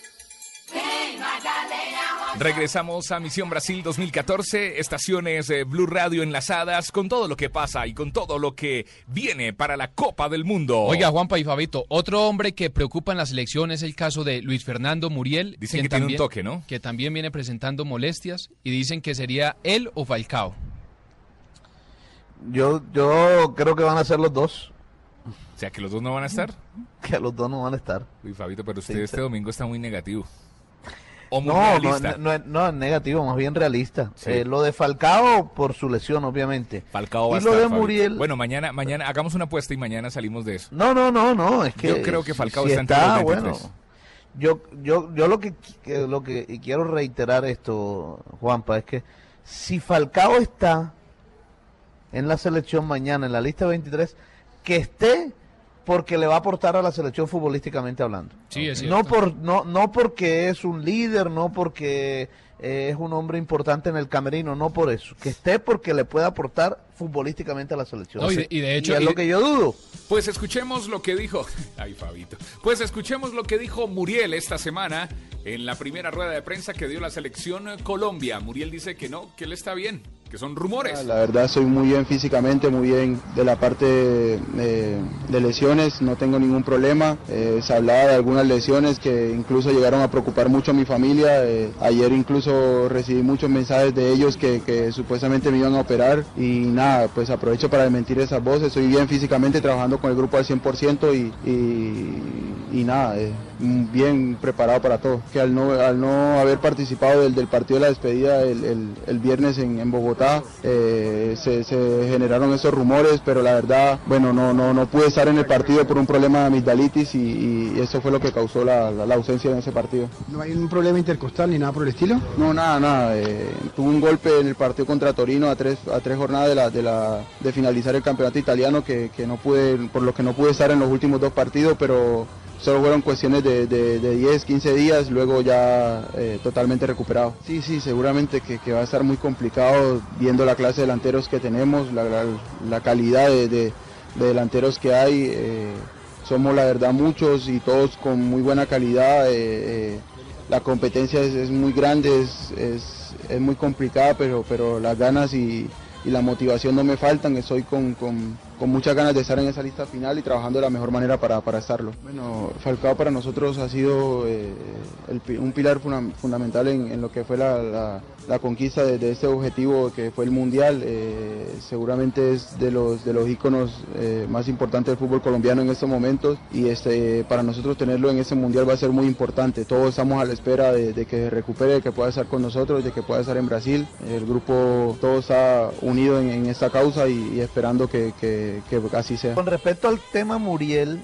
Regresamos a Misión Brasil 2014, estaciones eh, Blue Radio enlazadas con todo lo que pasa y con todo lo que viene para la Copa del Mundo. Oiga, Juanpa y Fabito, otro hombre que preocupa en la selección es el caso de Luis Fernando Muriel. Dicen que tiene un también- toque, ¿no? Que también viene presentando molestias y dicen que sería él o Falcao. Yo, yo creo que van a ser los dos. O sea, que los dos no van a estar. Que los dos no van a estar. Uy, Fabito, pero usted Sí, este sí. domingo está muy negativo. O muy No, no, realista. no, no, no, es negativo, más bien realista. Sí. Eh, lo de Falcao por su lesión, obviamente. Falcao va y a lo estar, de. Muriel. Bueno, mañana, mañana hagamos una apuesta y mañana salimos de eso. No, no, no, no, es que Yo creo que Falcao si está entre los 23. bueno. yo, yo, yo lo que, que- lo que y quiero reiterar esto, Juanpa, es que si Falcao está en la selección mañana, en la lista 23, que esté porque le va a aportar a la selección futbolísticamente hablando. Sí, es No, por, no, no porque es un líder, no porque eh, es un hombre importante en el camerino, no por eso. Que esté porque le pueda aportar futbolísticamente a la selección. No, y de- y de hecho- es y- lo que yo dudo. Pues escuchemos lo que dijo. Ay, Fabito. Pues escuchemos lo que dijo Muriel esta semana en la primera rueda de prensa que dio la selección Colombia. Muriel dice que no, que él está bien, que son rumores. La verdad soy muy bien físicamente, muy bien de la parte eh, de lesiones, no tengo ningún problema. Eh, se hablaba de algunas lesiones que incluso llegaron a preocupar mucho a mi familia. Eh, ayer incluso recibí muchos mensajes de ellos que, supuestamente me iban a operar y nada, pues aprovecho para desmentir esas voces. Estoy bien físicamente trabajando con el grupo al 100% y, nada, bien preparado para todo. Que al no, haber participado del, partido de la despedida el, viernes en Bogotá, eh, se, se generaron esos rumores, pero la verdad, bueno, no, no, no pude estar en el partido por un problema de amigdalitis y, y eso fue lo que causó la, la- la ausencia en ese partido. ¿No hay un problema intercostal ni nada por el estilo? No, nada, nada. eh, tuve un golpe en el partido contra Torino a tres, a tres jornadas de, la, de, la, de finalizar el campeonato italiano que, que no pude, por lo que no pude estar en los últimos dos partidos, pero solo fueron cuestiones de, de, de 10, 15 días, luego ya eh, totalmente recuperado. Sí, sí, seguramente que, que va a estar muy complicado viendo la clase de delanteros que tenemos, la, la- calidad de, de- de delanteros que hay. eh, somos la verdad muchos y todos con muy buena calidad. eh, la competencia es, muy grande, es, es- muy complicada, pero, pero las ganas y, y la motivación no me faltan. Estoy con, con- con muchas ganas de estar en esa lista final y trabajando de la mejor manera para, para estarlo. Bueno, Falcao para nosotros ha sido eh, un pilar fundamental en, lo que fue la- la conquista de, de este objetivo que fue el Mundial. Eh, seguramente es de los, de los íconos eh, más importantes del fútbol colombiano en estos momentos y este, para nosotros tenerlo en ese Mundial va a ser muy importante. Todos estamos a la espera de, que se recupere, de que pueda estar con nosotros, de que pueda estar en Brasil. El grupo todo está unido en, esta causa y, y esperando que, que- que así sea. Con respecto al tema Muriel,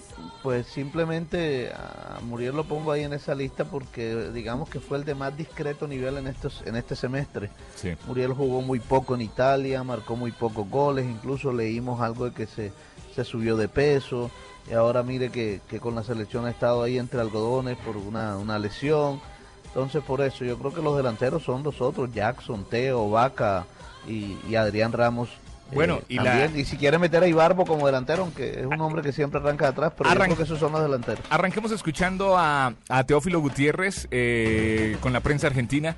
pues simplemente a Muriel lo pongo ahí en esa lista porque digamos que fue el de más discreto nivel en estos en este semestre. Sí. Muriel jugó muy poco en Italia, marcó muy pocos goles, incluso leímos algo de que se, se subió de peso y ahora mire que, que con la selección ha estado ahí entre algodones por una, una lesión. Entonces por eso yo creo que los delanteros son los otros, Jackson, Teo, Vaca y, y Adrián Ramos. Eh, Bueno, y la- y si quiere meter a Ibarbo como delantero, aunque es un hombre que siempre arranca de atrás, pero yo Arran- creo que esos son los delanteros. Arranquemos escuchando a, a Teófilo Gutiérrez eh, con la prensa argentina.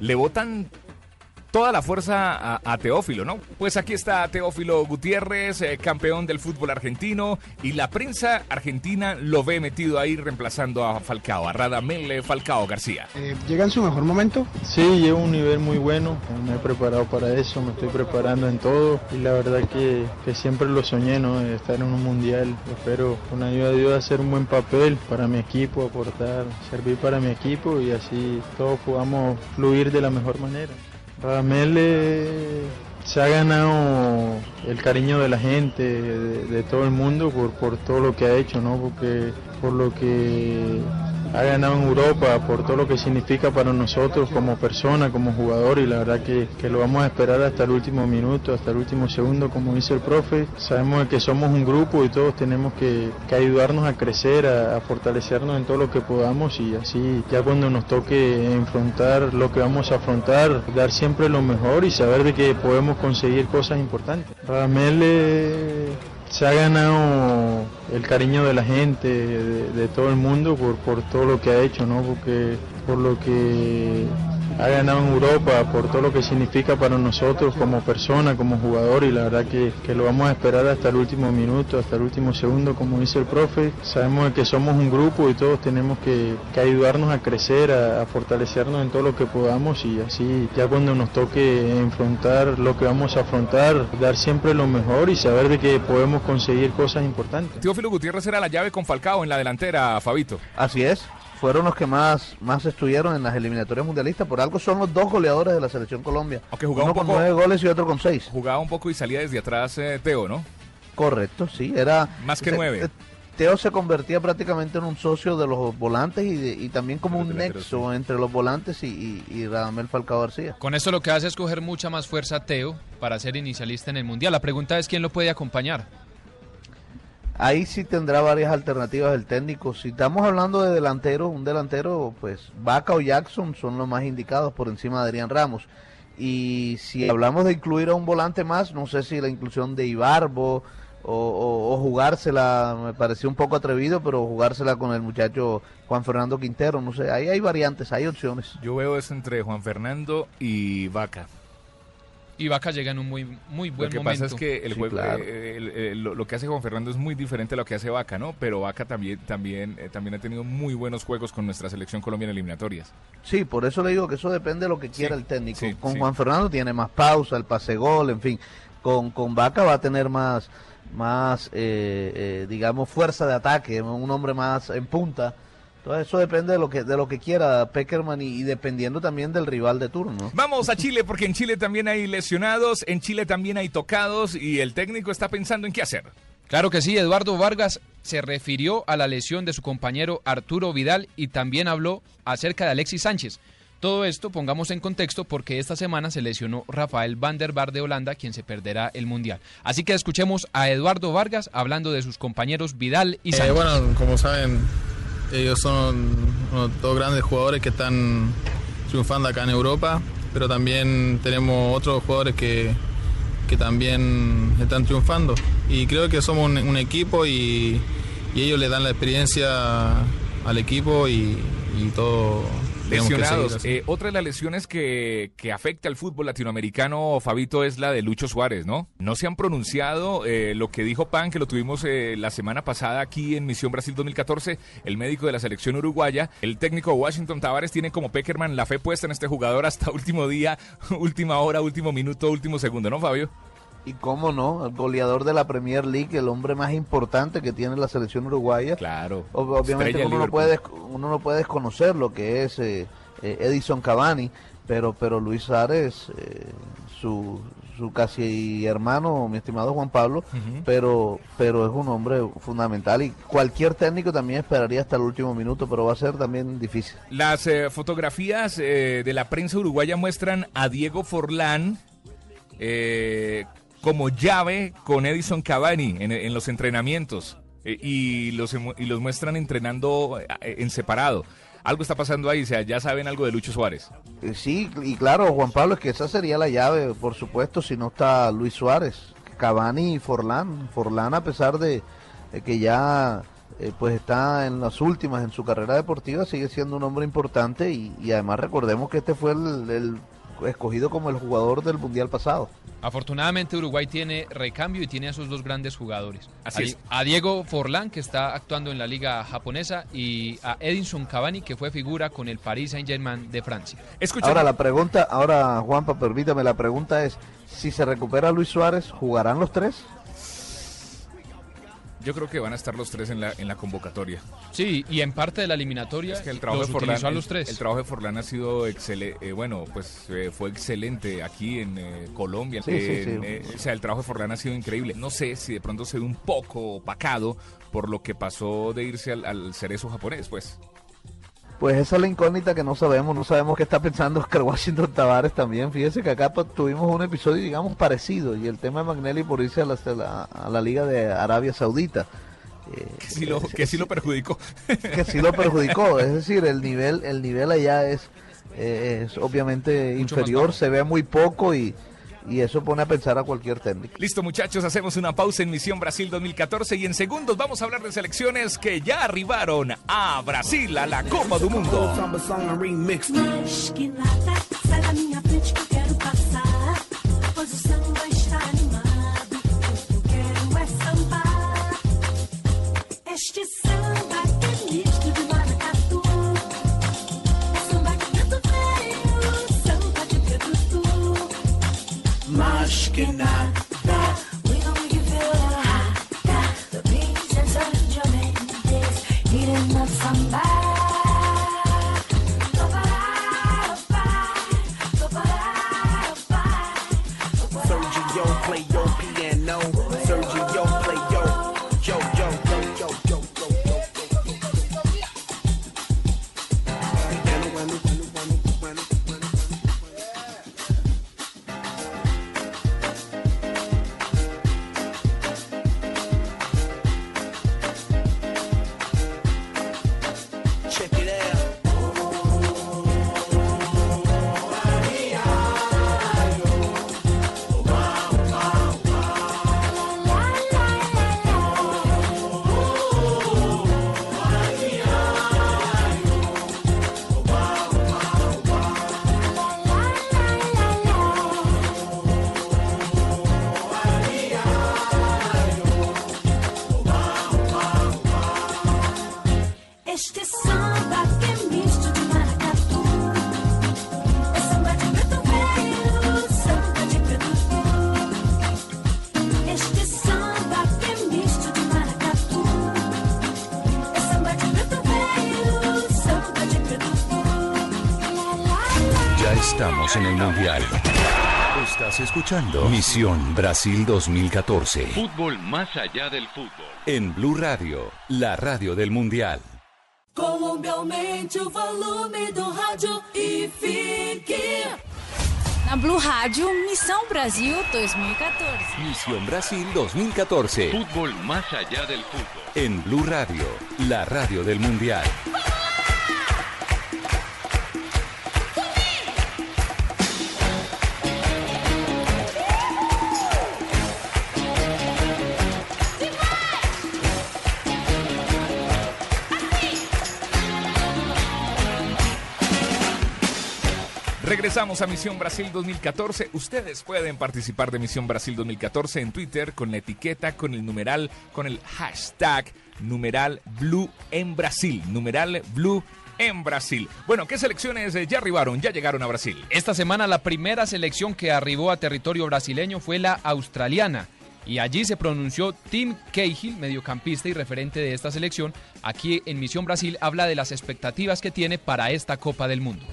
Le votan toda la fuerza a, a Teófilo, ¿no? Pues aquí está Teófilo Gutiérrez, eh, campeón del fútbol argentino, y la prensa argentina lo ve metido ahí reemplazando a Falcao, a Radamel Falcao García. Eh, ¿Llega en su mejor momento? Sí, llevo un nivel muy bueno, me he preparado para eso, me estoy preparando en todo y la verdad que, que siempre lo soñé, ¿no? De Estar en un mundial, espero con ayuda de Dios hacer un buen papel para mi equipo, aportar, servir para mi equipo y así todos podamos fluir de la mejor manera. Radamel eh, se ha ganado el cariño de la gente, de, de todo el mundo por, por todo lo que ha hecho, ¿no? Porque por lo que ha ganado en Europa, por todo lo que significa para nosotros como persona, como jugador y la verdad que, que lo vamos a esperar hasta el último minuto, hasta el último segundo, como dice el profe. Sabemos que somos un grupo y todos tenemos que, que ayudarnos a crecer, a, fortalecernos en todo lo que podamos y así ya cuando nos toque enfrentar lo que vamos a afrontar, dar siempre lo mejor y saber de que podemos conseguir cosas importantes. Radamel eh, se ha ganado el cariño de la gente, de, todo el mundo por, por todo lo que ha hecho, ¿no? Porque por lo que ha ganado en Europa, por todo lo que significa para nosotros como persona, como jugador y la verdad que, que lo vamos a esperar hasta el último minuto, hasta el último segundo, como dice el profe. Sabemos que somos un grupo y todos tenemos que, que ayudarnos a crecer, a, a fortalecernos en todo lo que podamos y así ya cuando nos toque enfrentar lo que vamos a afrontar, dar siempre lo mejor y saber de que podemos conseguir cosas importantes. Teófilo Gutiérrez era la llave con Falcao en la delantera, Fabito. Así es, fueron los que más, más estuvieron en las eliminatorias mundialistas. Por algo son los dos goleadores de la selección Colombia. Aunque jugaba Uno un con poco- nueve goles y otro con seis. Jugaba un poco y salía desde atrás eh, Teo, ¿no? Correcto, sí, era... Más que se- nueve. eh, Teo se convertía prácticamente en un socio de los volantes y, de- y también como un nexo entre los volantes y, y, y Radamel Falcao García. Con esto lo que hace es coger mucha más fuerza a Teo para ser inicialista en el Mundial. La pregunta es quién lo puede acompañar. Ahí sí tendrá varias alternativas el técnico. Si estamos hablando de delantero, un delantero, pues Vaca o Jackson son los más indicados por encima de Adrián Ramos. Y si hablamos de incluir a un volante más, no sé si la inclusión de Ibarbo o, o- o jugársela, me pareció un poco atrevido, pero jugársela con el muchacho Juan Fernando Quintero, no sé, ahí hay variantes, hay opciones. Yo veo eso entre Juan Fernando y Vaca. Y Vaca llega en un muy, muy buen lo que momento. pasa es que el Sí, juego, claro. eh, el- el- lo, lo que hace Juan Fernando es muy diferente a lo que hace Vaca, ¿no? Pero Vaca también, también, eh, también ha tenido muy buenos juegos con nuestra selección colombiana en eliminatorias. Sí, por eso le digo que eso depende de lo que quiera el técnico. sí, con sí. Juan Fernando tiene más pausa, el pase gol, en fin. Con, con Vaca va a tener más, más eh, eh, digamos, fuerza de ataque, un hombre más en punta. Entonces eso depende de lo que, de lo que quiera Peckerman y, y dependiendo también del rival de turno. Vamos a Chile porque en Chile también hay lesionados, en Chile también hay tocados y el técnico está pensando en qué hacer. Claro que sí, Eduardo Vargas se refirió a la lesión de su compañero Arturo Vidal y también habló acerca de Alexis Sánchez. Todo esto pongamos en contexto porque esta semana se lesionó Rafael van der Vaart de Holanda, quien se perderá el Mundial. Así que escuchemos a Eduardo Vargas hablando de sus compañeros Vidal y Eh, Sánchez. bueno, como saben, ellos son dos grandes jugadores que están triunfando acá en Europa, pero también tenemos otros jugadores que, que también están triunfando. Y creo que somos un, un equipo y, y ellos le dan la experiencia al equipo y, y todo. Que Lesionados. Eh, otra de las lesiones que, que afecta al fútbol latinoamericano, Fabito, es la de Lucho Suárez, ¿no? No se han pronunciado eh, lo que dijo Pan, que lo tuvimos eh, la semana pasada aquí en Misión Brasil 2014, el médico de la selección uruguaya. El técnico Washington Tavares tiene como Peckerman la fe puesta en este jugador hasta último día, última hora, último minuto, último segundo, ¿no, Fabio? Y cómo no, el goleador de la Premier League, el hombre más importante que tiene la selección uruguaya. Claro. obviamente uno no, puede, uno no puede desconocer lo que es eh, eh, Edison Cavani, pero, pero Luis Suárez, eh, su, su casi hermano, mi estimado Juan Pablo, pero, pero es un hombre fundamental y cualquier técnico también esperaría hasta el último minuto, pero va a ser también difícil. Las eh, fotografías eh, de la prensa uruguaya muestran a Diego Forlán eh, como llave con Edison Cavani en, los entrenamientos eh, y, los, y los muestran entrenando eh, en separado. Algo está pasando ahí, o sea, ya saben algo de Lucho Suárez. Eh, Sí, y claro, Juan Pablo, es que esa sería la llave, por supuesto, si no está Luis Suárez, Cavani y Forlán. Forlán, a pesar de, que ya pues está en las últimas en su carrera deportiva, sigue siendo un hombre importante y, además recordemos que este fue el escogido como el jugador del Mundial pasado. Afortunadamente Uruguay tiene recambio y tiene a esos dos grandes jugadores. Así a, es. a Diego Forlán, que está actuando en la liga japonesa, y a Edinson Cavani, que fue figura con el Paris Saint-Germain de Francia. Ahora la pregunta, ahora Juanpa, permítame, la pregunta es, si se recupera Luis Suárez, ¿jugarán los tres? Yo creo que van a estar los tres en la, en la convocatoria. Sí, y en parte de la eliminatoria Es que el trabajo los de Forlán, a los tres. el trabajo de Forlán ha sido excelente, bueno, pues eh, fue excelente aquí en eh, Colombia. Sí, sí, Eh, sí. eh, o sea, el trabajo de Forlán ha sido increíble. No sé si de pronto se ve un poco opacado por lo que pasó de irse al, al cerezo japonés, pues. Pues esa es la incógnita que no sabemos, no sabemos qué está pensando Oscar Washington Tavares también. Fíjese que acá pues, tuvimos un episodio, digamos, parecido, y el tema de Magnelli por irse a la, a la- a la Liga de Arabia Saudita. Eh, Que sí lo, que sí lo perjudicó. que sí lo perjudicó, es decir, el nivel, el nivel allá es, eh, es obviamente Mucho inferior, se ve muy poco y, y eso pone a pensar a cualquier técnico. Listo muchachos, hacemos una pausa en Misión Brasil 2014 y en segundos vamos a hablar de selecciones que ya arribaron a Brasil, a la Copa do Mundo. Mundial. Estás escuchando Misión Brasil 2014 Fútbol más allá del fútbol. en Blue Radio, la radio del Mundial. Colômbia aumente o volume do rádio e fique. Na Blue Rádio, Missão Brasil 2014. Misión Brasil 2014 Fútbol más allá del fútbol. en Blue Radio, la radio del Mundial. Regresamos a Misión Brasil 2014. Ustedes pueden participar de Misión Brasil 2014 en Twitter con la etiqueta, con el numeral, con el hashtag numeral Blue en Brasil. Numeral Blue en Brasil. Bueno, ¿qué selecciones eh, ya arribaron? Ya llegaron a Brasil. Esta semana la primera selección que arribó a territorio brasileño fue la australiana. Y allí se pronunció Tim Cahill, mediocampista y referente de esta selección. Aquí en Misión Brasil habla de las expectativas que tiene para esta Copa del Mundo.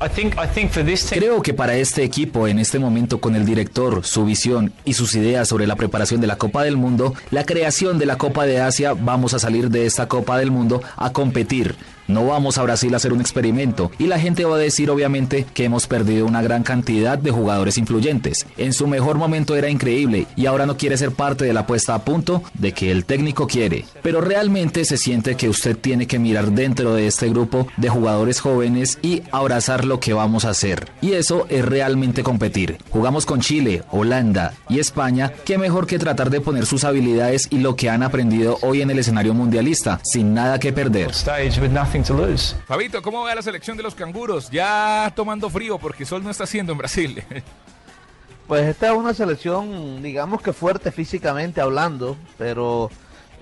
Creo que para este equipo, en este momento, con el director, su visión y sus ideas sobre la preparación de la Copa del Mundo, la creación de la Copa de Asia, vamos a salir de esta Copa del Mundo a competir. No vamos a Brasil a hacer un experimento y la gente va a decir obviamente que hemos perdido una gran cantidad de jugadores influyentes. En su mejor momento era increíble y ahora no quiere ser parte de la puesta a punto de que el técnico quiere. Pero realmente se siente que usted tiene que mirar dentro de este grupo de jugadores jóvenes y abrazar lo que vamos a hacer. Y eso es realmente competir. Jugamos con Chile, Holanda y España. ¿Qué mejor que tratar de poner sus habilidades y lo que han aprendido hoy en el escenario mundialista sin nada que perder? Fabito, ¿cómo va la selección de los canguros? Ya tomando frío porque sol no está haciendo en Brasil. Pues esta es una selección, digamos que fuerte físicamente hablando, pero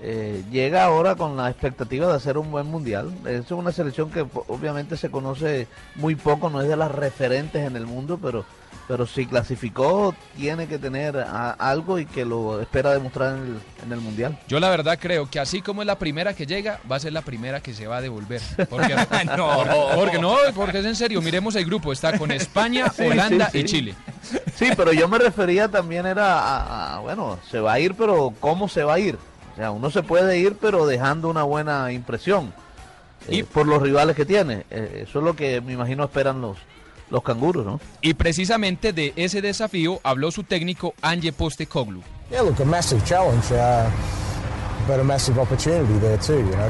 eh, llega ahora con la expectativa de hacer un buen mundial. Es una selección que obviamente se conoce muy poco, no es de las referentes en el mundo, pero, pero si clasificó tiene que tener a- algo y que lo espera demostrar en el, en el mundial. Yo la verdad creo que así como es la primera que llega, va a ser la primera que se va a devolver. Porque No. porque, no, porque es en serio. Miremos el grupo, está con España, Sí, Holanda sí, y. Chile. Sí, pero yo me refería también era a, a- bueno, se va a ir, pero ¿cómo se va a ir? O sea, uno se puede ir, pero dejando una buena impresión eh, por los rivales que tiene. Eh, eso es lo que me imagino esperan los, los canguros, ¿no? Y precisamente de ese desafío habló su técnico Ange Postecoglou. Yeah, look, a massive challenge, uh,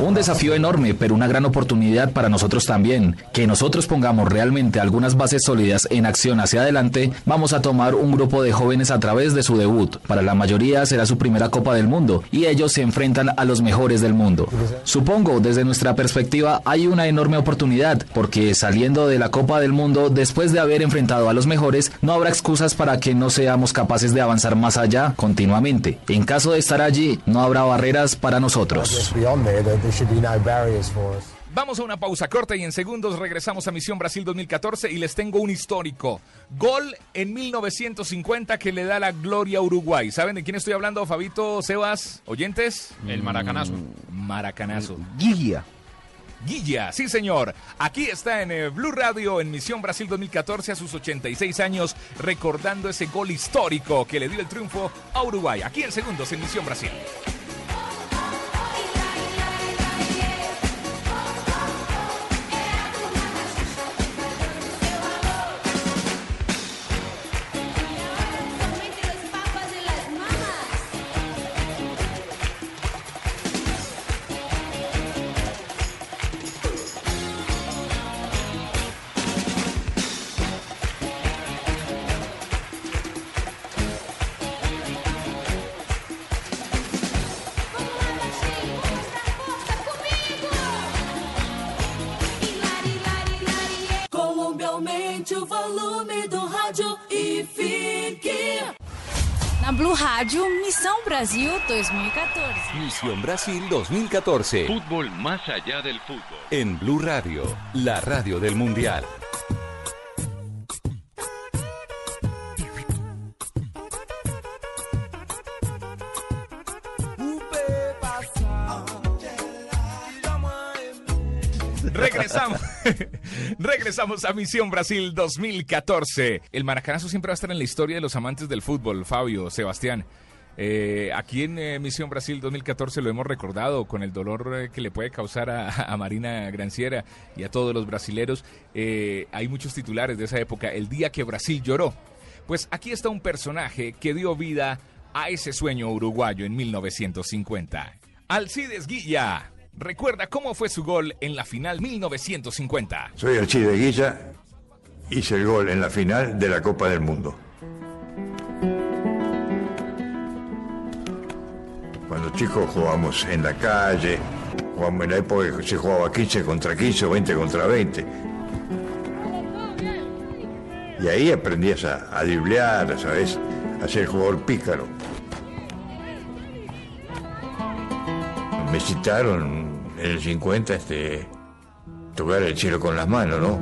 Un desafío enorme, pero una gran oportunidad para nosotros también. Que nosotros pongamos realmente algunas bases sólidas en acción hacia adelante, vamos a tomar un grupo de jóvenes a través de su debut. Para la mayoría será su primera Copa del Mundo y ellos se enfrentan a los mejores del mundo. Supongo, desde nuestra perspectiva, hay una enorme oportunidad, porque saliendo de la Copa del Mundo, después de haber enfrentado a los mejores, no habrá excusas para que no seamos capaces de avanzar más allá continuamente. En caso de estar allí, no habrá barreras para nosotros. Just beyond there, there, there should be no barriers for us. Vamos a una pausa corta y en segundos regresamos a Misión Brasil 2014 y les tengo un histórico. Gol en 1950 que le da la gloria a Uruguay. ¿Saben de quién estoy hablando, Fabito, Sebas, oyentes? El maracanazo. Maracanazo. Guilla. Guilla, sí señor. Aquí está en eh, Blue Radio en Misión Brasil 2014 a sus 86 años, recordando ese gol histórico que le dio el triunfo a Uruguay. Aquí en segundos en Misión Brasil. Aumente o volume do rádio e fique. Na Blue Rádio, Missão Brasil 2014. Misión Brasil 2014 Fútbol más allá del fútbol. en Blue Radio, la radio del Mundial. Regresamos a Misión Brasil 2014. El maracanazo siempre va a estar en la historia de los amantes del fútbol, Fabio, Sebastián. Eh, aquí en eh, Misión Brasil 2014 lo hemos recordado con el dolor eh, que le puede causar a, a Marina Granciera y a todos los brasileros. Hay muchos titulares de esa época, el día que Brasil lloró. Pues aquí está un personaje que dio vida a ese sueño uruguayo en 1950. Alcides Guilla. Recuerda cómo fue su gol en la final 1950. Soy Alcide Guilla, hice el gol en la final de la Copa del Mundo. Cuando chicos jugábamos en la calle, jugamos en la época que se jugaba 15 contra 15 o 20 contra 20. Y ahí aprendías a, a driblear, ¿sabes? A ser jugador pícaro. Me citaron en el 50 este, tocar el cielo con las manos, ¿no?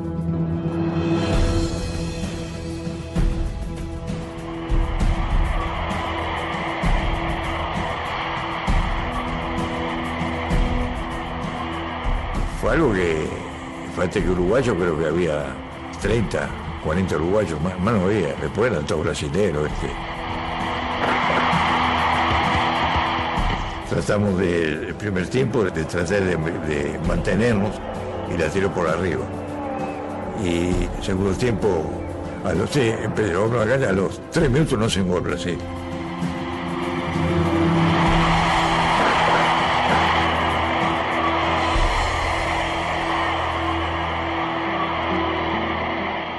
Fue algo que, fíjate que uruguayo creo que había 30, 40 uruguayos, más, más no había, después eran todos brasileños. Este. Tratamos de, primer tiempo de tratar de, mantenernos y la tiró por arriba. Y segundo tiempo, a los, sí, a los tres minutos no se engol así.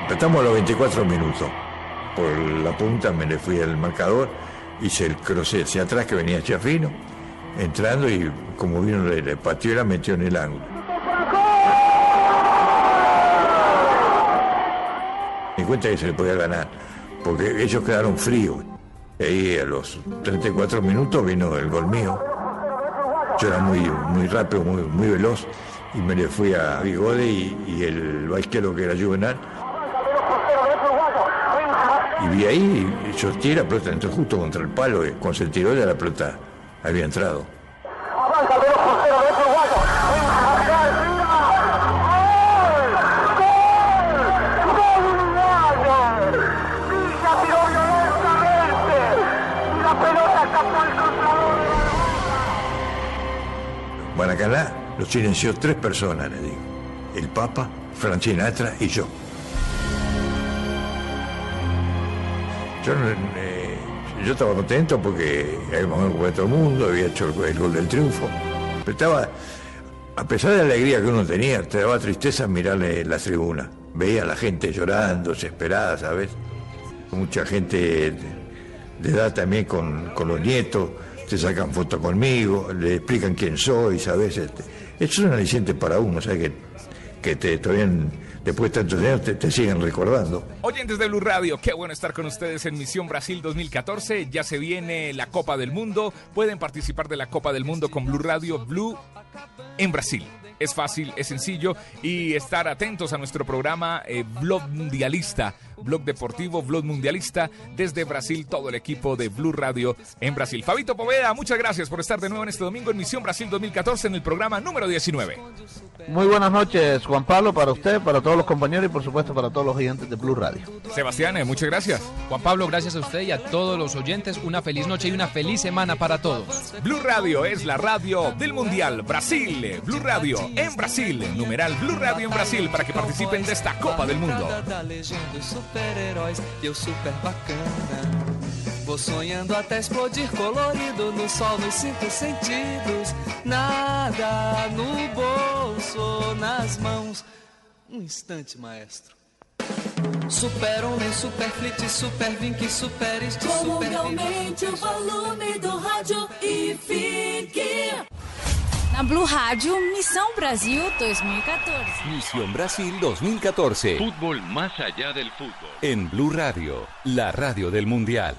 Empezamos a los 24 minutos. Por la punta me le fui al marcador, hice el cruce hacia atrás que venía Chafino, entrando y como vino le, pateó la metió en el ángulo. Me cuenta que se le podía ganar, porque ellos quedaron fríos. Y ahí a los 34 minutos vino el gol mío. Yo era muy, muy rápido, muy, muy veloz, y me le fui a Bigode y, el vaquero que era Juvenal. Y vi ahí, yo tiré la pelota, entró justo contra el palo, y cuando se tiró ya la pelota había entrado. Maracaná lo silenció tres personas, le digo. El Papa, Frank Sinatra y yo. Yo, yo estaba contento porque habíamos ganado con todo el mundo, había hecho el, gol del triunfo. Pero estaba, a pesar de la alegría que uno tenía, te daba tristeza mirarle las tribunas. Veía a la gente llorando, desesperada, ¿sabes? Mucha gente de, de edad también con, con los nietos, te sacan fotos conmigo, le explican quién soy, ¿sabes? Este, eso es un aliciente para uno, ¿sabes? Que, que te, todavía después de te siguen recordando. Oyentes de Blue Radio, qué bueno estar con ustedes en Misión Brasil 2014. Ya se viene la Copa del Mundo. Pueden participar de la Copa del Mundo con Blue Radio Blue en Brasil. Es fácil, es sencillo y estar atentos a nuestro programa eh, Blog Mundialista, Blog Deportivo, Blog Mundialista desde Brasil, todo el equipo de Blue Radio en Brasil. Fabito Poveda, muchas gracias por estar de nuevo en este domingo en Misión Brasil 2014 en el programa número 19. Muy buenas noches, Juan Pablo, para usted, para todos los compañeros y por supuesto para todos los oyentes de Blue Radio. Sebastián, eh, muchas gracias. Juan Pablo, gracias a usted y a todos los oyentes. Una feliz noche y una feliz semana para todos. Blue Radio es la radio del Mundial Brasil. Blue Radio en Brasil. Numeral Blue Radio en Brasil para que participen de esta Copa del Mundo. Super-heróis e eu super bacana. Vou sonhando até explodir colorido no sol nos cinco sentidos. Nada no bolso, nas mãos. Um instante, maestro. Super homem, super flit, super vink, super este, super aumente o volume do rádio e fique. Blue Rádio, Missão Brasil 2014. Misión Brasil 2014. Fútbol más allá del fútbol. En Blue Radio, la radio del Mundial.